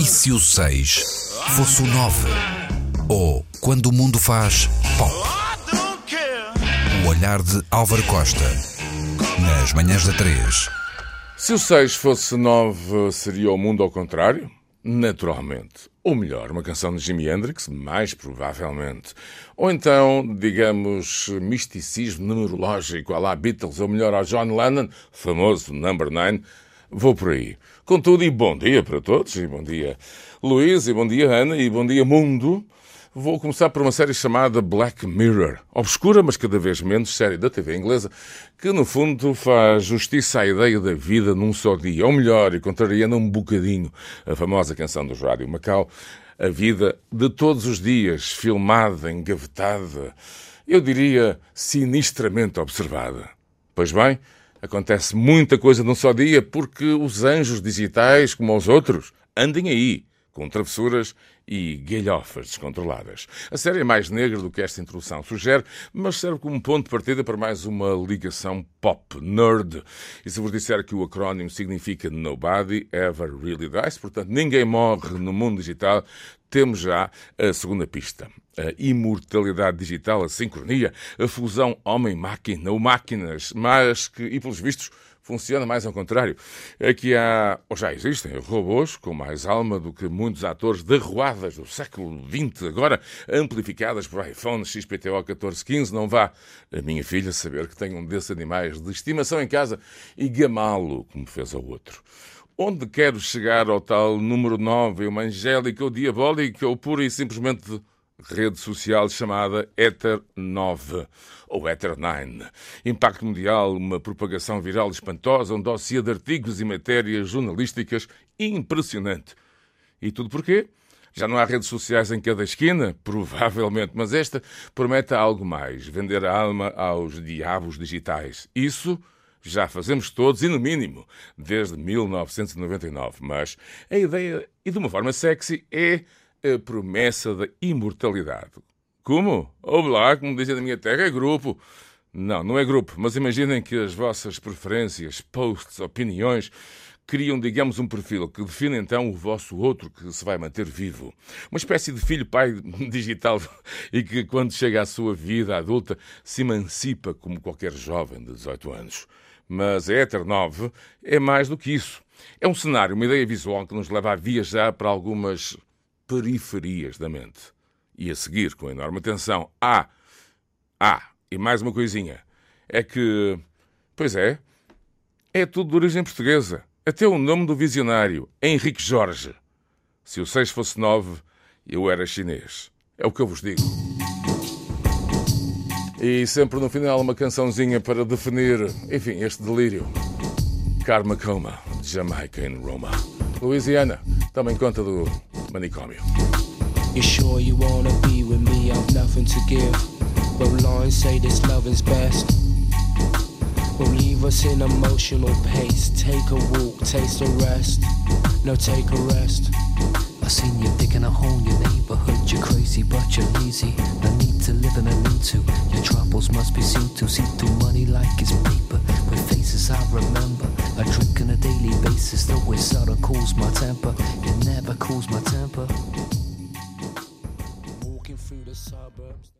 E se o 6 fosse o 9? Ou quando o mundo faz pop? O olhar de Álvaro Costa, nas manhãs da 3. Se o 6 fosse 9, seria o mundo ao contrário? Naturalmente. Ou melhor, uma canção de Jimi Hendrix, mais provavelmente. Ou então, digamos, misticismo numerológico à la Beatles, ou melhor, ao John Lennon, famoso Number 9. Vou por aí. Contudo, e bom dia para todos, e bom dia Luís, e bom dia Ana, e bom dia mundo. Vou começar por uma série chamada Black Mirror, obscura, mas cada vez menos série da TV inglesa, que no fundo faz justiça à ideia da vida num só dia, ou melhor, e contrariando um bocadinho a famosa canção do Rádio Macau, a vida de todos os dias, filmada, engavetada, eu diria sinistramente observada. Pois bem, acontece muita coisa num só dia porque os anjos digitais, como os outros, andem aí com travessuras e galhofas descontroladas. A série é mais negra do que esta introdução sugere, mas serve como ponto de partida para mais uma ligação pop nerd. E se vos disser que o acrónimo significa Nobody Ever Really Dies, portanto, ninguém morre no mundo digital, temos já a segunda pista. A imortalidade digital, a sincronia, a fusão homem-máquina ou máquinas, mas que, e pelos vistos, funciona mais ao contrário. Aqui há, ou já existem, robôs com mais alma do que muitos atores derruadas do século XX, agora amplificadas por iPhone XPTO 1415. Não vá a minha filha saber que tenho um desses animais de estimação em casa e gamá-lo, como fez ao outro. Onde quero chegar ao tal número 9, uma angélica ou diabólica ou pura e simplesmente rede social chamada Ether 9 ou Ether 9. Impacto mundial, uma propagação viral espantosa, um dossiê de artigos e matérias jornalísticas impressionante. E tudo porquê? Já não há redes sociais em cada esquina? Provavelmente, mas esta promete algo mais: vender a alma aos diabos digitais. Isso já fazemos todos, e no mínimo, desde 1999. Mas a ideia, e de uma forma sexy, é a promessa da imortalidade. Como? Ou lá, como dizem na minha terra, é grupo. Não, não é grupo, mas imaginem que as vossas preferências, posts, opiniões criam, digamos, um perfil que define então o vosso outro que se vai manter vivo. Uma espécie de filho-pai digital e que, quando chega à sua vida adulta, se emancipa como qualquer jovem de 18 anos. Mas a Ether 9 é mais do que isso. É um cenário, uma ideia visual que nos leva a viajar para algumas periferias da mente. E a seguir, com enorme atenção, há. Há. E mais uma coisinha. É que. Pois é. É tudo de origem portuguesa. Até o nome do visionário, Henrique Jorge. Se o 6 fosse 9, eu era chinês. É o que eu vos digo. E sempre no final uma cançãozinha para definir, enfim, este delírio. Karma Coma, Jamaica em Roma. Louisiana, também conta do manicômio. You sure you wanna be with me? I've nothing to give. Well, lines say this love is best. Will leave us in emotional pace. Take a walk, taste a rest. No, take a rest. I seen you digging a hole in your neighborhood. You're crazy, but you're lazy. No need to live in a lean to. Your troubles must be seen to. See through money like it's paper. With faces I remember. I drink on a daily basis, though it seldom cools my temper. It never cools my the suburbs.